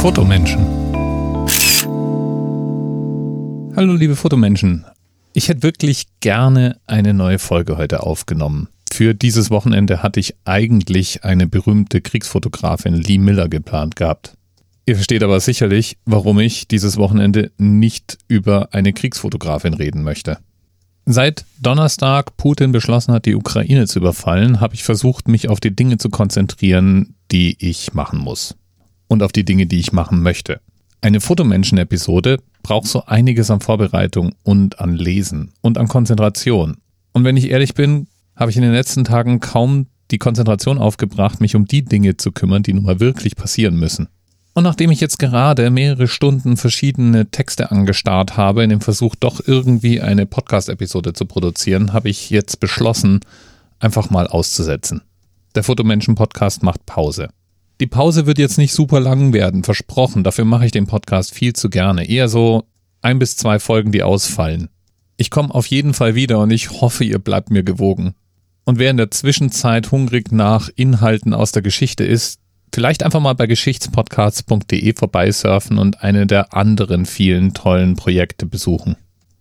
Fotomenschen. Hallo liebe Fotomenschen. Ich hätte wirklich gerne eine neue Folge heute aufgenommen. Für dieses Wochenende hatte ich eigentlich eine berühmte Kriegsfotografin Lee Miller geplant gehabt. Ihr versteht aber sicherlich, warum ich dieses Wochenende nicht über eine Kriegsfotografin reden möchte. Seit Donnerstag Putin beschlossen hat, die Ukraine zu überfallen, habe ich versucht, mich auf die Dinge zu konzentrieren, die ich machen muss. Und auf die Dinge, die ich machen möchte. Eine Fotomenschen-Episode braucht so einiges an Vorbereitung und an Lesen und an Konzentration. Und wenn ich ehrlich bin, habe ich in den letzten Tagen kaum die Konzentration aufgebracht, mich um die Dinge zu kümmern, die nun mal wirklich passieren müssen. Und nachdem ich jetzt gerade mehrere Stunden verschiedene Texte angestarrt habe, in dem Versuch doch irgendwie eine Podcast-Episode zu produzieren, habe ich jetzt beschlossen, einfach mal auszusetzen. Der Fotomenschen-Podcast macht Pause. Die Pause wird jetzt nicht super lang werden, versprochen. Dafür mache ich den Podcast viel zu gerne. Eher so ein bis zwei Folgen, die ausfallen. Ich komme auf jeden Fall wieder und ich hoffe, ihr bleibt mir gewogen. Und wer in der Zwischenzeit hungrig nach Inhalten aus der Geschichte ist, vielleicht einfach mal bei geschichtspodcasts.de vorbeisurfen und eine der anderen vielen tollen Projekte besuchen.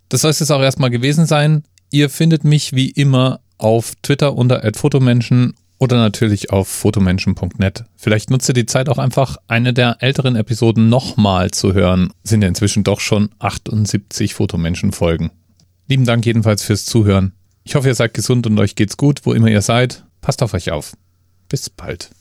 Das soll es jetzt auch erstmal gewesen sein. Ihr findet mich wie immer auf Twitter unter @fotomenschen oder natürlich auf fotomenschen.net. Vielleicht nutzt ihr die Zeit auch einfach, eine der älteren Episoden nochmal zu hören. Sind ja inzwischen doch schon 78 Fotomenschen-Folgen. Lieben Dank jedenfalls fürs Zuhören. Ich hoffe, ihr seid gesund und euch geht's gut, wo immer ihr seid. Passt auf euch auf. Bis bald.